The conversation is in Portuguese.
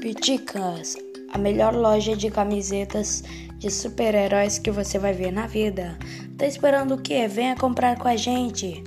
Piticas, a melhor loja de camisetas de super-heróis que você vai ver na vida. Tá esperando o quê? Venha comprar com a gente!